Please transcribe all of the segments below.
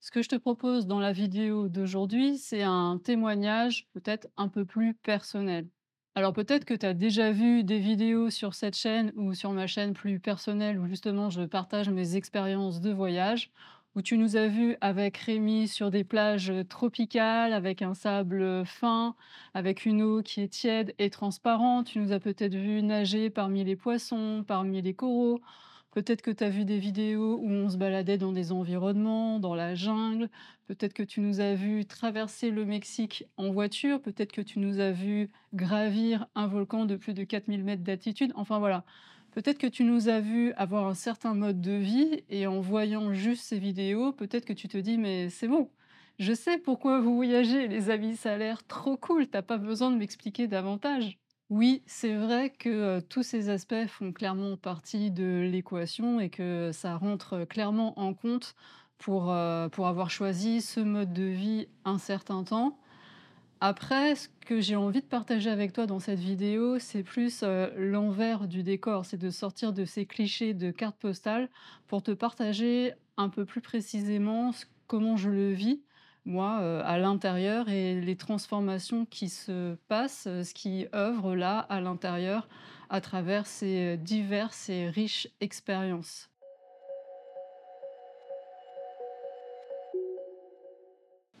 Ce que je te propose dans la vidéo d'aujourd'hui, c'est un témoignage peut-être un peu plus personnel. Alors peut-être que tu as déjà vu des vidéos sur cette chaîne ou sur ma chaîne plus personnelle où justement je partage mes expériences de voyage, où tu nous as vus avec Rémi sur des plages tropicales, avec un sable fin, avec une eau qui est tiède et transparente. Tu nous as peut-être vu nager parmi les poissons, parmi les coraux. Peut-être que tu as vu des vidéos où on se baladait dans des environnements, dans la jungle. Peut-être que tu nous as vu traverser le Mexique en voiture. Peut-être que tu nous as vu gravir un volcan de plus de 4000 mètres d'altitude. Enfin voilà. Peut-être que tu nous as vu avoir un certain mode de vie et en voyant juste ces vidéos, peut-être que tu te dis mais c'est bon. Je sais pourquoi vous voyagez, les amis, ça a l'air trop cool, t'as pas besoin de m'expliquer davantage. Oui, c'est vrai que, tous ces aspects font clairement partie de l'équation et que ça rentre, clairement en compte pour, pour avoir choisi ce mode de vie un certain temps. Après, ce que j'ai envie de partager avec toi dans cette vidéo, c'est plus, l'envers du décor. C'est de sortir de ces clichés de cartes postales pour te partager un peu plus précisément comment je le vis moi, heu, à l'intérieur et les transformations qui se passent, heu, ce qui œuvre là, à l'intérieur, à travers ces, heu, diverses et riches expériences.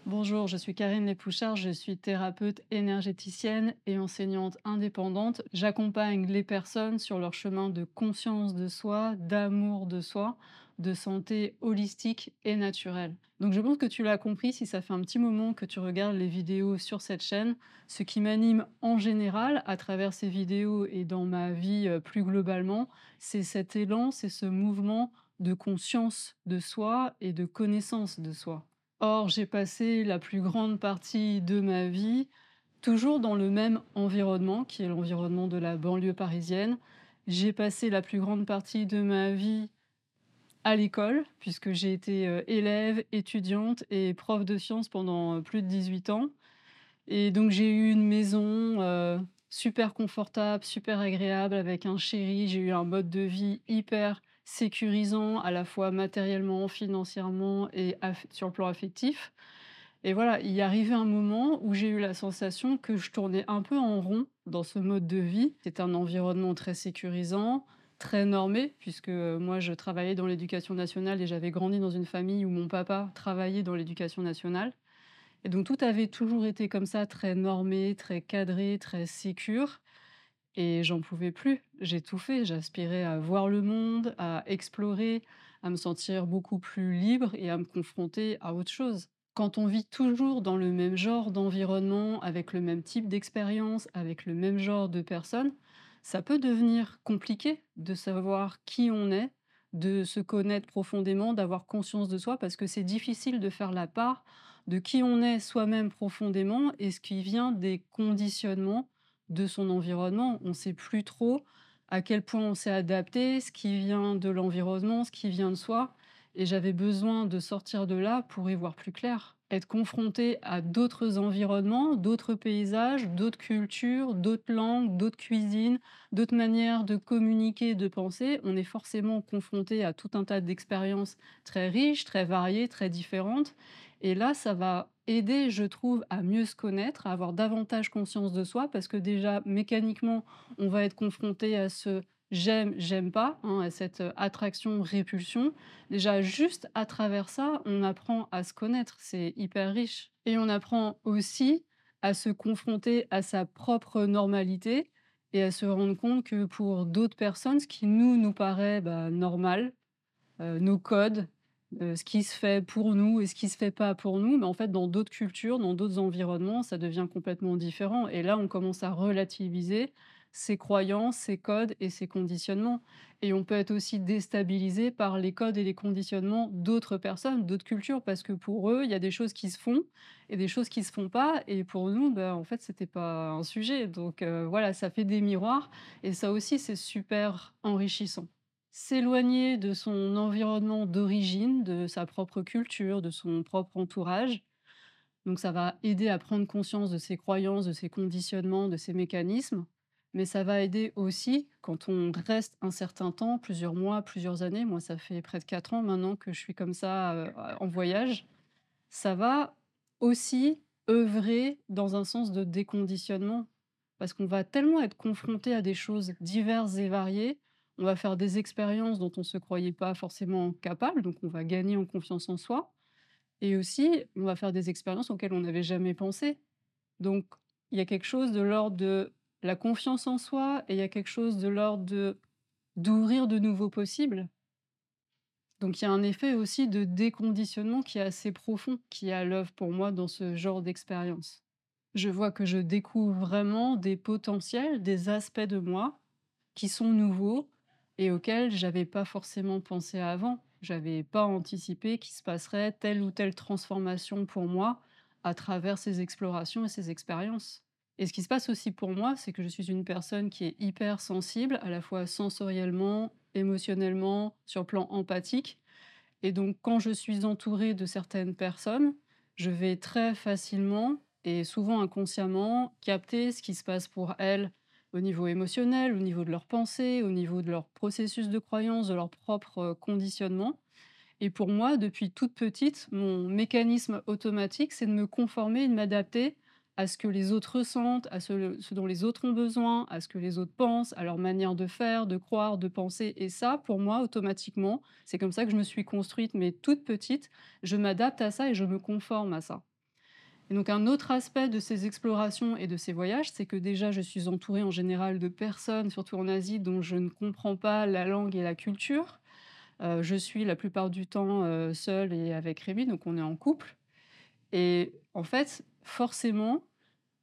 Bonjour, je suis Karine Lépouchard, je suis thérapeute énergéticienne et enseignante indépendante. J'accompagne les personnes sur leur chemin de conscience de soi, d'amour de soi, de santé holistique et naturelle. Donc je pense que tu l'as compris si ça fait un petit moment que tu regardes les vidéos sur cette chaîne. Ce qui m'anime en général à travers ces vidéos et dans ma vie euh, plus globalement, c'est cet élan, c'est ce mouvement de conscience de soi et de connaissance de soi. Or, j'ai passé la plus grande partie de ma vie toujours dans le même environnement, qui est l'environnement de la banlieue parisienne. J'ai passé la plus grande partie de ma vie à l'école, puisque j'ai été euh, élève, étudiante et prof de sciences pendant euh, plus de 18 ans. Et donc j'ai eu une maison euh, super confortable, super agréable, avec un chéri. J'ai eu un mode de vie hyper sécurisant, à la fois matériellement, financièrement et sur le plan affectif. Et voilà, il y arrivait un moment où j'ai eu la sensation que je tournais un peu en rond dans ce mode de vie. C'est un environnement très sécurisant, très normé, puisque moi je travaillais dans l'éducation nationale et j'avais grandi dans une famille où mon papa travaillait dans l'éducation nationale. Et donc tout avait toujours été comme ça, très normé, très cadré, très sécure. Et j'en pouvais plus. J'ai tout fait. J'aspirais à voir le monde, à explorer, à me sentir beaucoup plus libre et à me confronter à autre chose. Quand on vit toujours dans le même genre d'environnement, avec le même type d'expérience, avec le même genre de personnes, ça peut devenir compliqué de savoir qui on est, de se connaître profondément, d'avoir conscience de soi, parce que c'est difficile de faire la part de qui on est soi-même profondément et ce qui vient des conditionnements de son environnement. On ne sait plus trop à quel point on s'est adapté, ce qui vient de l'environnement, ce qui vient de soi. Et j'avais besoin de sortir de là pour y voir plus clair. Être confronté à d'autres environnements, d'autres paysages, d'autres cultures, d'autres langues, d'autres cuisines, d'autres manières de communiquer, de penser, on est forcément confronté à tout un tas d'expériences très riches, très variées, très différentes. Et là, ça va aider, je trouve, à mieux se connaître, à avoir davantage conscience de soi, parce que déjà, mécaniquement, on va être confronté à ce j'aime, j'aime pas, hein, cette attraction-répulsion. Déjà, juste à travers ça, on apprend à se connaître, c'est hyper riche. Et on apprend aussi à se confronter à sa propre normalité et à se rendre compte que pour d'autres personnes, ce qui nous, nous paraît bah, normal, euh, nos codes, euh, ce qui se fait pour nous et ce qui se fait pas pour nous, mais en fait, dans d'autres cultures, dans d'autres environnements, ça devient complètement différent. Et là, on commence à relativiser ses croyances, ses codes et ses conditionnements. Et on peut être aussi déstabilisé par les codes et les conditionnements d'autres personnes, d'autres cultures, parce que pour eux, il y a des choses qui se font et des choses qui se font pas. Et pour nous, ben, en fait, c'était pas un sujet. Donc euh, voilà, ça fait des miroirs et ça aussi, c'est super enrichissant. S'éloigner de son environnement d'origine, de sa propre culture, de son propre entourage, donc ça va aider à prendre conscience de ses croyances, de ses conditionnements, de ses mécanismes, mais ça va aider aussi quand on reste un certain temps, plusieurs mois, plusieurs années. Moi, ça fait près de 4 ans maintenant que je suis comme ça, heu, en voyage. Ça va aussi œuvrer dans un sens de déconditionnement parce qu'on va tellement être confronté à des choses diverses et variées. On va faire des expériences dont on ne se croyait pas forcément capable, donc on va gagner en confiance en soi et aussi, on va faire des expériences auxquelles on n'avait jamais pensé. Donc, il y a quelque chose de l'ordre de la confiance en soi et il y a quelque chose de l'ordre de d'ouvrir de nouveaux possibles. Donc, il y a un effet aussi de déconditionnement qui est assez profond, qui est à l'œuvre pour moi dans ce genre d'expérience. Je vois que je découvre vraiment des potentiels, des aspects de moi qui sont nouveaux et auxquels j'avais pas forcément pensé avant. J'avais pas anticipé qu'il se passerait telle ou telle transformation pour moi à travers ces explorations et ces expériences. Et ce qui se passe aussi pour moi, c'est que je suis une personne qui est hyper sensible, à la fois sensoriellement, émotionnellement, sur le plan empathique. Et donc, quand je suis entourée de certaines personnes, je vais très facilement et souvent inconsciemment capter ce qui se passe pour elles au niveau émotionnel, au niveau de leurs pensées, au niveau de leur processus de croyance, de leur propre euh, conditionnement. Et pour moi, depuis toute petite, mon mécanisme automatique, c'est de me conformer et de m'adapter à ce que les autres ressentent, à ce, dont les autres ont besoin, à ce que les autres pensent, à leur manière de faire, de croire, de penser. Et ça, pour moi, automatiquement, c'est comme ça que je me suis construite, mais toute petite, je m'adapte à ça et je me conforme à ça. Et donc un autre aspect de ces explorations et de ces voyages, c'est que déjà je suis entourée en général de personnes, surtout en Asie, dont je ne comprends pas la langue et la culture. Euh, je suis la plupart du temps euh, seule et avec Rémi, donc on est en couple. Et en fait, forcément,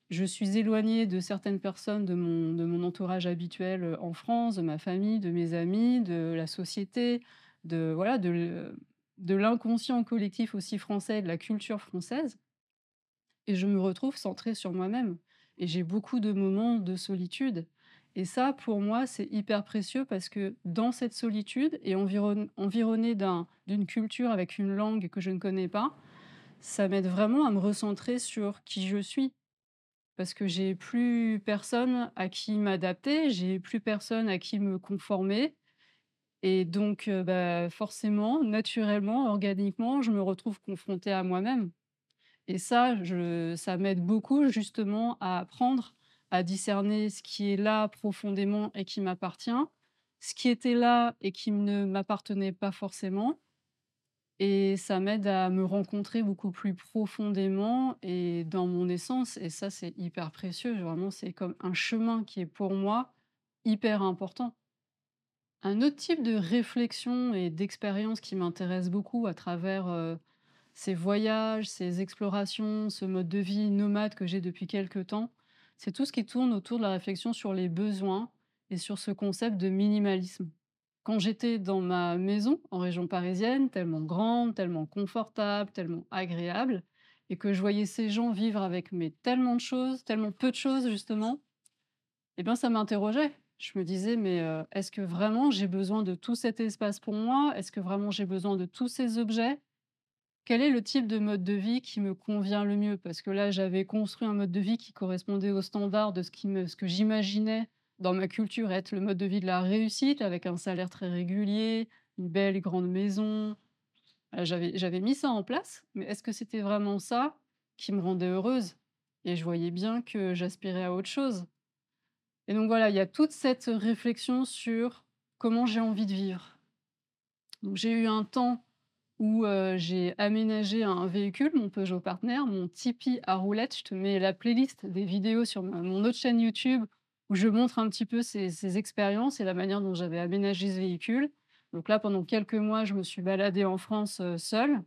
je suis éloignée de certaines personnes de mon, entourage habituel euh, en France, de ma famille, de mes amis, de la société, de voilà, de, l'inconscient collectif aussi français, de la culture française et je me retrouve centrée sur moi-même. Et j'ai beaucoup de moments de solitude. Et ça, pour moi, c'est hyper précieux parce que dans cette solitude et environ, environnée d'un, d'une culture avec une langue que je ne connais pas, ça m'aide vraiment à me recentrer sur qui je suis. Parce que j'ai plus personne à qui m'adapter, j'ai plus personne à qui me conformer. Et donc, bah, forcément, naturellement, organiquement, je me retrouve confrontée à moi-même. Et ça, ça m'aide beaucoup justement à apprendre à discerner ce qui est là profondément et qui m'appartient, ce qui était là et qui ne m'appartenait pas forcément et ça m'aide à me rencontrer beaucoup plus profondément et dans mon essence et ça, c'est hyper précieux. Vraiment, c'est comme un chemin qui est pour moi hyper important. Un autre type de réflexion et d'expérience qui m'intéresse beaucoup à travers, heu, ces voyages, ces explorations, ce mode de vie nomade que j'ai depuis quelque temps, c'est tout ce qui tourne autour de la réflexion sur les besoins et sur ce concept de minimalisme. Quand j'étais dans ma maison en région parisienne, tellement grande, tellement confortable, tellement agréable, et que je voyais ces gens vivre avec mais tellement de choses, tellement peu de choses justement, eh bien ça m'interrogeait. Je me disais, mais euh, est-ce que vraiment j'ai besoin de tout cet espace pour moi? Est-ce que vraiment j'ai besoin de tous ces objets? Quel est le type de mode de vie qui me convient le mieux? Parce que là, j'avais construit un mode de vie qui correspondait aux standards de ce que j'imaginais dans ma culture être le mode de vie de la réussite, avec un salaire très régulier, une belle grande maison. J'avais mis ça en place, mais est-ce que c'était vraiment ça qui me rendait heureuse? Et je voyais bien que j'aspirais à autre chose. Et donc voilà, il y a toute cette réflexion sur comment j'ai envie de vivre. J'ai eu un temps où, heu, j'ai aménagé un véhicule, mon Peugeot Partner, mon Tipeee à roulettes. Je te mets la playlist des vidéos sur mon autre chaîne YouTube où je montre un petit peu ces ces expériences et la manière dont j'avais aménagé ce véhicule. Donc là, pendant quelques mois, je me suis baladée en France, heu, seule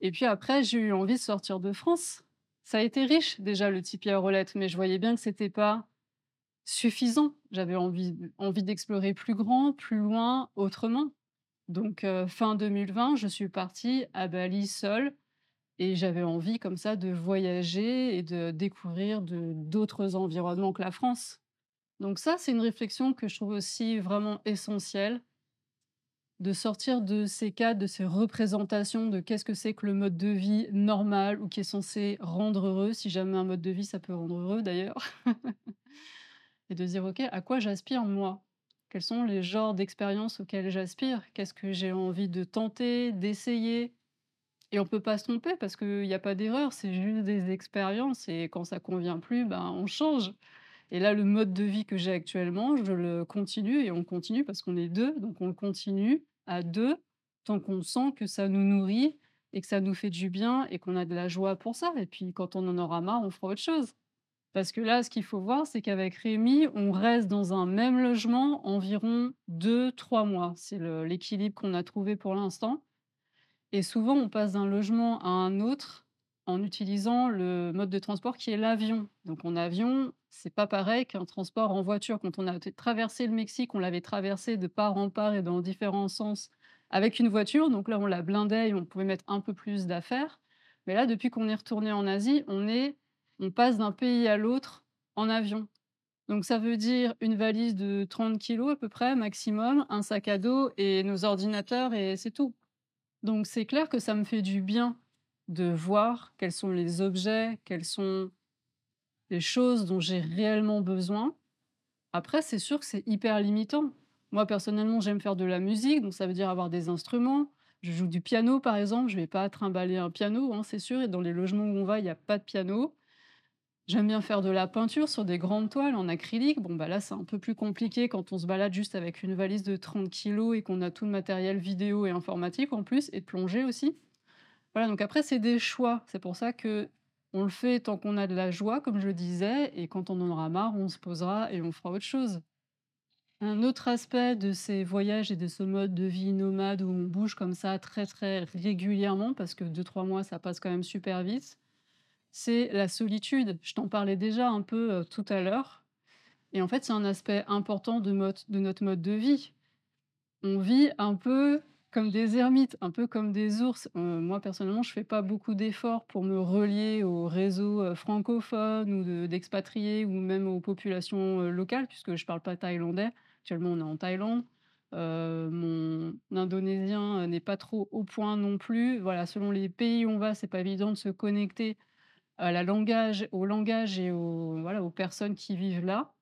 et puis après, j'ai eu envie de sortir de France. Ça a été riche déjà le Tipeee à roulettes, mais je voyais bien que c'était pas suffisant. J'avais envie d'explorer plus grand, plus loin, autrement. Donc heu, fin 2020, je suis partie à Bali seule et j'avais envie comme ça de voyager et de découvrir d'autres environnements que la France. Donc ça, c'est une réflexion que je trouve aussi vraiment essentielle, de sortir de ces cadres, de ces représentations de qu'est-ce que c'est que le mode de vie normal ou qui est censé rendre heureux, si jamais un mode de vie ça peut rendre heureux d'ailleurs. Et de dire: «OK, à quoi j'aspire moi? Quels sont les genres d'expériences auxquelles j'aspire? Qu'est-ce que j'ai envie de tenter, d'essayer?» Et on peut pas se tromper parce qu'il y a pas d'erreur, c'est juste des expériences et quand ça convient plus, ben, on change. Et là, le mode de vie que j'ai actuellement, je le continue et on continue parce qu'on est 2, donc on le continue à 2 tant qu'on sent que ça nous nourrit et que ça nous fait du bien et qu'on a de la joie pour ça et puis quand on en aura marre, on fera autre chose. Parce que là, ce qu'il faut voir, c'est qu'avec Rémi, on reste dans un même logement environ deux, trois mois. C'est l'équilibre qu'on a trouvé pour l'instant et souvent on passe d'un logement à un autre en utilisant le mode de transport qui est l'avion. Donc en avion, c'est pas pareil qu'un transport en voiture. Quand on a traversé le Mexique, on l'avait traversé de part en part et dans différents sens avec une voiture, donc là on la blindait et on pouvait mettre un peu plus d'affaires. Mais là, depuis qu'on est retourné en Asie, on est on passe d'un pays à l'autre en avion. Donc ça veut dire une valise de 30 kilos à peu près maximum, un sac à dos et nos ordinateurs et c'est tout. Donc c'est clair que ça me fait du bien de voir quels sont les objets, quelles sont les choses dont j'ai réellement besoin. Après, c'est sûr que c'est hyper limitant. Moi, personnellement, j'aime faire de la musique, donc ça veut dire avoir des instruments. Je joue du piano, par exemple. Je vais pas trimballer un piano, hein, c'est sûr. Et dans les logements où on va, il n'y a pas de piano. J'aime bien faire de la peinture sur des grandes toiles en acrylique. Bon, bah là, c'est un peu plus compliqué quand on se balade juste avec une valise de 30 kilos et qu'on a tout le matériel vidéo et informatique en plus, et de plongée aussi. Voilà, donc après, c'est des choix. C'est pour ça que on le fait tant qu'on a de la joie, comme je le disais, et quand on en aura marre, on se posera et on fera autre chose. Un autre aspect de ces voyages et de ce mode de vie nomade où on bouge comme ça très très régulièrement, parce que deux trois mois, ça passe quand même super vite, c'est la solitude. Je t'en parlais déjà un peu euh, tout à l'heure. Et en fait, c'est un aspect important de, notre mode de vie. On vit un peu comme des ermites, un peu comme des ours. Heu, moi, personnellement, je fais pas beaucoup d'efforts pour me relier au réseau, heu, francophone ou de d'expatriés ou même aux populations, locales puisque je parle pas thaïlandais. Actuellement, on est en Thaïlande. Mon indonésien, n'est pas trop au point non plus. Voilà, selon les pays où on va, c'est pas évident de se connecter la langage au langage et aux voilà, aux personnes qui vivent là.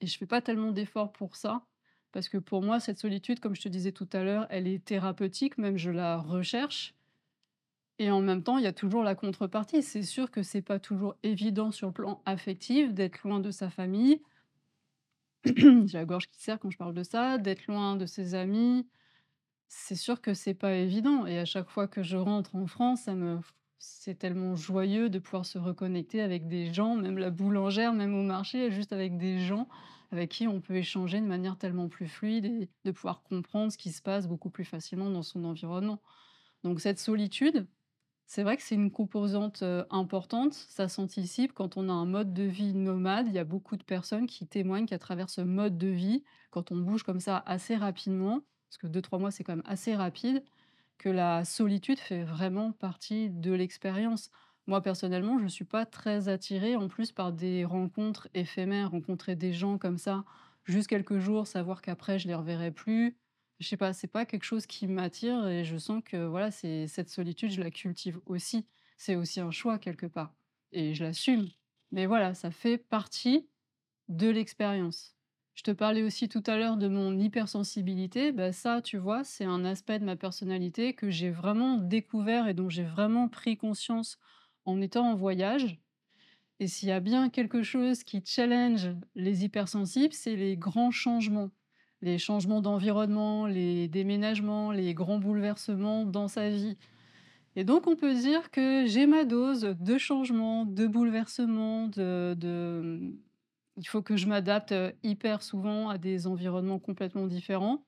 Et je fais pas tellement d'efforts pour ça, parce que pour moi, cette solitude, comme je te disais tout à l'heure, elle est thérapeutique, même je la recherche. Et en même temps, il y a toujours la contrepartie. C'est sûr que c'est pas toujours évident sur le plan affectif d'être loin de sa famille. J'ai la gorge qui serre quand je parle de ça, d'être loin de ses amis. C'est sûr que c'est pas évident. Et à chaque fois que je rentre en France, ça me c'est tellement joyeux de pouvoir se reconnecter avec des gens, même la boulangère, même au marché, juste avec des gens avec qui on peut échanger de manière tellement plus fluide et de pouvoir comprendre ce qui se passe beaucoup plus facilement dans son environnement. Donc cette solitude, c'est vrai que c'est une composante, heu, importante. Ça s'anticipe quand on a un mode de vie nomade. Il y a beaucoup de personnes qui témoignent qu'à travers ce mode de vie, quand on bouge comme ça assez rapidement, parce que deux trois mois, c'est quand même assez rapide, que la solitude fait vraiment partie de l'expérience. Moi, personnellement, je ne suis pas très attirée en plus par des rencontres éphémères, rencontrer des gens comme ça, juste quelques jours, savoir qu'après je les reverrai plus. Je sais pas, c'est pas quelque chose qui m'attire et je sens que voilà, c'est cette solitude, je la cultive aussi. C'est aussi un choix quelque part et je l'assume. Mais voilà, ça fait partie de l'expérience. Je te parlais aussi tout à l'heure de mon hypersensibilité. Bah ça, tu vois, c'est un aspect de ma personnalité que j'ai vraiment découvert et dont j'ai vraiment pris conscience en étant en voyage. Et s'il y a bien quelque chose qui challenge les hypersensibles, c'est les grands changements. Les changements d'environnement, les déménagements, les grands bouleversements dans sa vie. Et donc, on peut dire que j'ai ma dose de changements, de bouleversements, de, de... Il faut que je m'adapte euh, hyper souvent à des environnements complètement différents.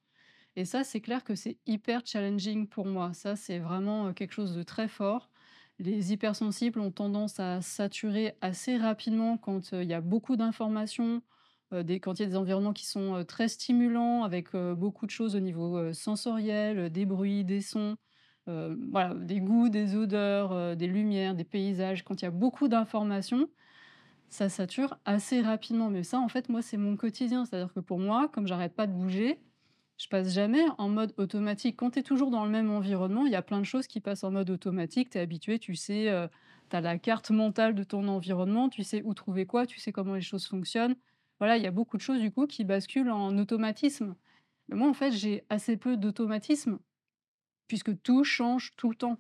Et ça, c'est clair que c'est hyper challenging pour moi. Ça, c'est vraiment euh, quelque chose de très fort. Les hypersensibles ont tendance à saturer assez rapidement quand euh, il y a beaucoup d'informations, quand il y a des environnements qui sont, très stimulants avec, beaucoup de choses au niveau, sensoriel, des bruits, des sons, des goûts, des odeurs, des lumières, des paysages. Quand il y a beaucoup d'informations, ça sature assez rapidement. Mais ça, en fait, moi, c'est mon quotidien. C'est-à-dire que pour moi, comme j'arrête pas de bouger, je passe jamais en mode automatique. Quand tu es toujours dans le même environnement, il y a plein de choses qui passent en mode automatique. Tu es habitué, tu sais, heu, tu as la carte mentale de ton environnement, tu sais où trouver quoi, tu sais comment les choses fonctionnent. Voilà, il y a beaucoup de choses du coup qui basculent en automatisme. Mais moi, en fait, j'ai assez peu d'automatisme puisque tout change tout le temps.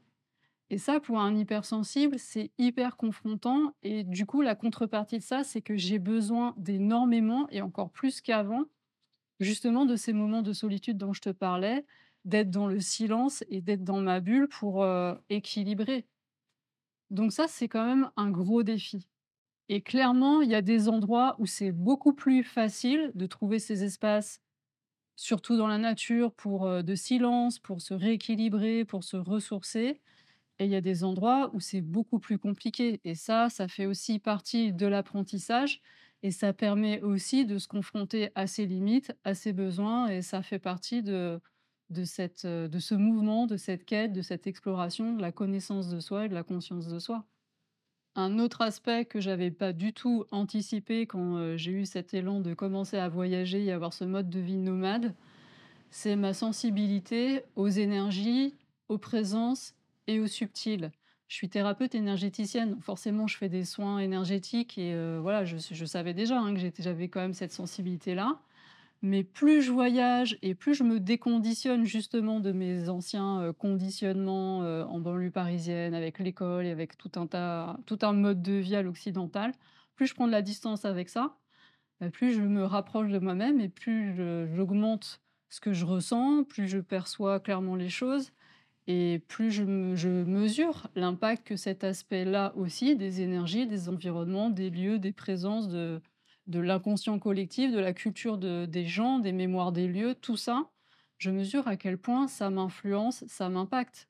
Et ça, pour un hypersensible, c'est hyper confrontant et du coup, la contrepartie de ça, c'est que j'ai besoin d'énormément et encore plus qu'avant, justement de ces moments de solitude dont je te parlais, d'être dans le silence et d'être dans ma bulle pour, heu, équilibrer. Donc ça, c'est quand même un gros défi et clairement, il y a des endroits où c'est beaucoup plus facile de trouver ces espaces, surtout dans la nature, pour, heu, de silence, pour se rééquilibrer, pour se ressourcer et il y a des endroits où c'est beaucoup plus compliqué et ça, ça fait aussi partie de l'apprentissage et ça permet aussi de se confronter à ses limites, à ses besoins et ça fait partie de de cette, heu, de ce mouvement, de cette quête, de cette exploration de la connaissance de soi et de la conscience de soi. Un autre aspect que j'avais pas du tout anticipé quand, heu, j'ai eu cet élan de commencer à voyager et avoir ce mode de vie nomade, c'est ma sensibilité aux énergies, aux présences et au subtil. Je suis thérapeute énergéticienne, forcément je fais des soins énergétiques et heu, voilà, je savais déjà, hein, que j'avais quand même cette sensibilité-là. Mais plus je voyage et plus je me déconditionne justement de mes anciens, heu, conditionnements, heu, en banlieue parisienne avec l'école et avec tout un tas tout un mode de vie à l'occidental, plus je prends de la distance avec ça, bah, plus je me rapproche de moi-même et plus j'augmente ce que je ressens, plus je perçois clairement les choses et plus je me je mesure l'impact que cet aspect-là aussi, des énergies, des environnements, des lieux, des présences, de l'inconscient collectif, de la culture de des gens, des mémoires des lieux, tout ça, je mesure à quel point ça m'influence, ça m'impacte.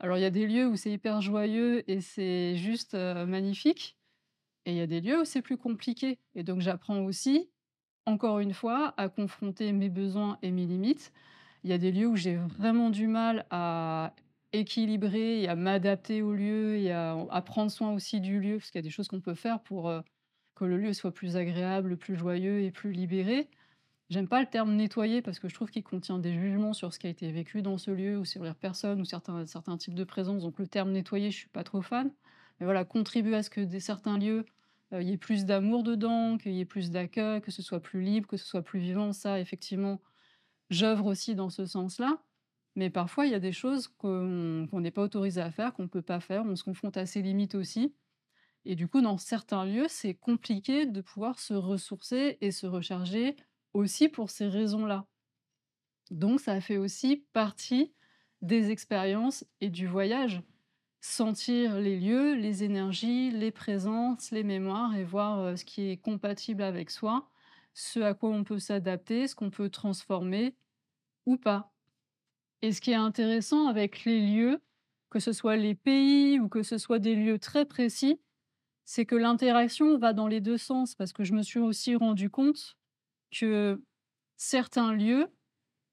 Alors il y a des lieux où c'est hyper joyeux et c'est juste, heu, magnifique et il y a des lieux où c'est plus compliqué et donc j'apprends aussi, encore une fois, à confronter mes besoins et mes limites. Il y a des lieux où j'ai vraiment du mal à équilibrer et à m'adapter au lieu et à prendre soin aussi du lieu, parce qu'il y a des choses qu'on peut faire pour, heu, que le lieu soit plus agréable, plus joyeux et plus libéré. J'aime pas le terme nettoyer parce que je trouve qu'il contient des jugements sur ce qui a été vécu dans ce lieu ou sur les personnes ou certains types de présence, donc le terme nettoyer, je suis pas trop fan. Mais voilà, contribuer à ce que des certains lieux, heu, il plus d'amour dedans, qu'il y ait plus d'accueil, que ce soit plus libre, que ce soit plus vivant, ça effectivement, j'œuvre aussi dans ce sens-là. Mais parfois, il y a des choses qu'on n'est pas autorisé à faire, qu'on peut pas faire, on se confronte à ses limites aussi et du coup, dans certains lieux, c'est compliqué de pouvoir se ressourcer et se recharger aussi pour ces raisons-là. Donc ça fait aussi partie des expériences et du voyage. Sentir les lieux, les énergies, les présences, les mémoires et voir, heu, ce qui est compatible avec soi, ce à quoi on peut s'adapter, ce qu'on peut transformer ou pas. Et ce qui est intéressant avec les lieux, que ce soit les pays ou que ce soit des lieux très précis, c'est que l'interaction va dans les 2 sens parce que je me suis aussi rendu compte que certains lieux,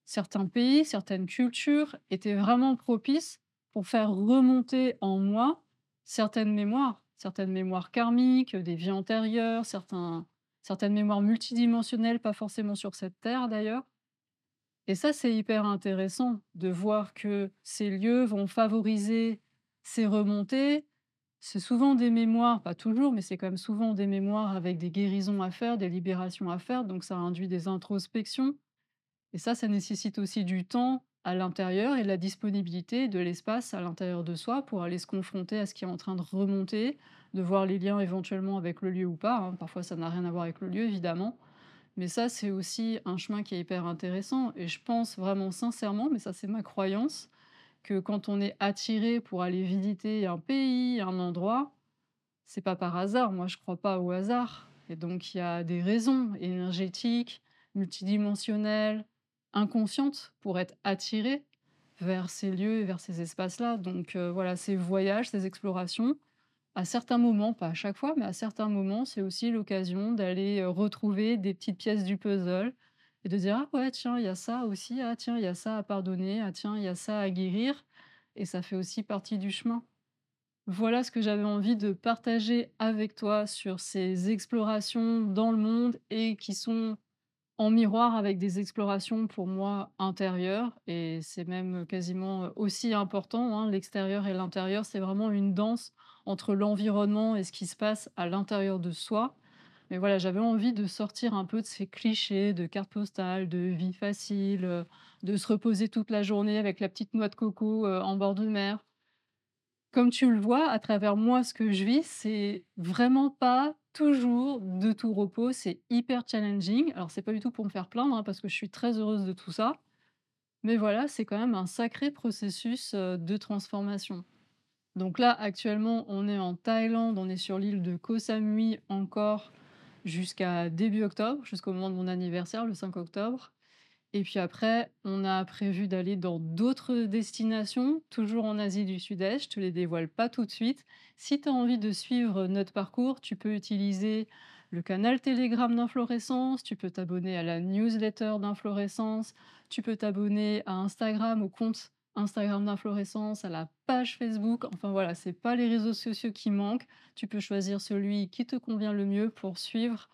certains pays, certaines cultures étaient vraiment propices pour faire remonter en moi certaines mémoires, certaines mémoires karmiques, des vies antérieures, certains certaines mémoires multidimensionnelles, pas forcément sur cette terre d'ailleurs. Et ça, c'est hyper intéressant de voir que ces lieux vont favoriser ces remontées. C'est souvent des mémoires, pas toujours, mais c'est quand même souvent des mémoires avec des guérisons à faire, des libérations à faire, donc ça induit des introspections. Et ça, ça nécessite aussi du temps à l'intérieur et de la disponibilité de l'espace à l'intérieur de soi pour aller se confronter à ce qui est en train de remonter, de voir les liens éventuellement avec le lieu ou pas, hein. Parfois, ça n'a rien à voir avec le lieu, évidemment. Mais ça, c'est aussi un chemin qui est hyper intéressant et je pense vraiment sincèrement, mais ça c'est ma croyance, que quand on est attiré pour aller visiter un pays, un endroit, c'est pas par hasard. Moi, je crois pas au hasard et donc il y a des raisons énergétiques, multidimensionnelles, inconscientes pour être attiré vers ces lieux et vers ces espaces-là. Donc heu, voilà, ces voyages, ces explorations, à certains moments, pas à chaque fois, mais à certains moments, c'est aussi l'occasion d'aller, heu, retrouver des petites pièces du puzzle et de dire: «Ah ouais, tiens, il y a ça aussi. Ah tiens, il y a ça à pardonner. Ah tiens, il y a ça à guérir» et ça fait aussi partie du chemin. Voilà ce que j'avais envie de partager avec toi sur ces explorations dans le monde et qui sont en miroir avec des explorations pour moi intérieures et c'est même quasiment aussi important, hein, l'extérieur et l'intérieur. C'est vraiment une danse entre l'environnement et ce qui se passe à l'intérieur de soi. Mais voilà, j'avais envie de sortir un peu de ces clichés de cartes postales, de vie facile, heu, de se reposer toute la journée avec la petite noix de coco, heu, en bord de mer. Comme tu le vois à travers moi, ce que je vis, c'est vraiment pas toujours de tout repos, c'est hyper challenging. Alors c'est pas du tout pour me faire plaindre, hein, parce que je suis très heureuse de tout ça, mais voilà, c'est quand même un sacré processus, heu, de transformation. Donc là, actuellement, on est en Thaïlande, on est sur l'île de Koh Samui encore jusqu'à début octobre, jusqu'au moment de mon anniversaire, le 5 octobre. Et puis après, on a prévu d'aller dans d'autres destinations, toujours en Asie du Sud-Est. Je te les dévoile pas tout de suite. Si tu as envie de suivre notre parcours, tu peux utiliser le canal Telegram d'Inflorescence, tu peux t'abonner à la newsletter d'Inflorescence, tu peux t'abonner à Instagram, au compte Instagram d'Inflorescence, à la page Facebook. Enfin voilà, c'est pas les réseaux sociaux qui manquent. Tu peux choisir celui qui te convient le mieux pour suivre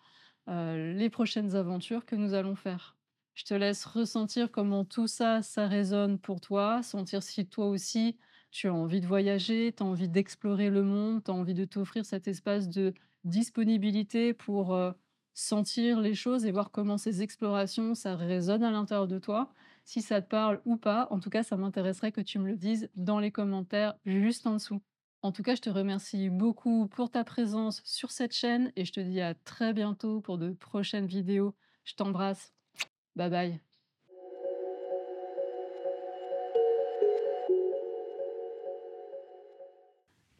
euh, les prochaines aventures que nous allons faire. Je te laisse ressentir comment tout ça, ça résonne pour toi, sentir si toi aussi tu as envie de voyager, tu as envie d'explorer le monde, tu as envie de t'offrir cet espace de disponibilité pour euh, sentir les choses et voir comment ces explorations, ça résonne à l'intérieur de toi. Si ça te parle ou pas, en tout cas, ça m'intéresserait que tu me le dises dans les commentaires juste en dessous. En tout cas, je te remercie beaucoup pour ta présence sur cette chaîne et je te dis à très bientôt pour de prochaines vidéos. Je t'embrasse. Bye bye.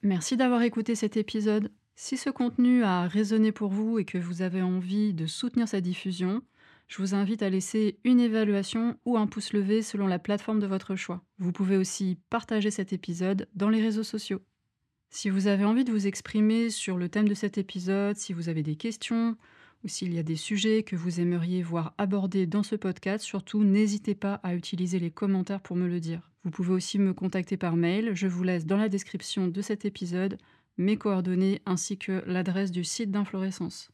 Merci d'avoir écouté cet épisode. Si ce contenu a résonné pour vous et que vous avez envie de soutenir sa diffusion, je vous invite à laisser une évaluation ou un pouce levé selon la plateforme de votre choix. Vous pouvez aussi partager cet épisode dans les réseaux sociaux. Si vous avez envie de vous exprimer sur le thème de cet épisode, si vous avez des questions, ou s'il y a des sujets que vous aimeriez voir abordés dans ce podcast, surtout n'hésitez pas à utiliser les commentaires pour me le dire. Vous pouvez aussi me contacter par mail, je vous laisse dans la description de cet épisode mes coordonnées ainsi que l'adresse du site d'Inflorescence.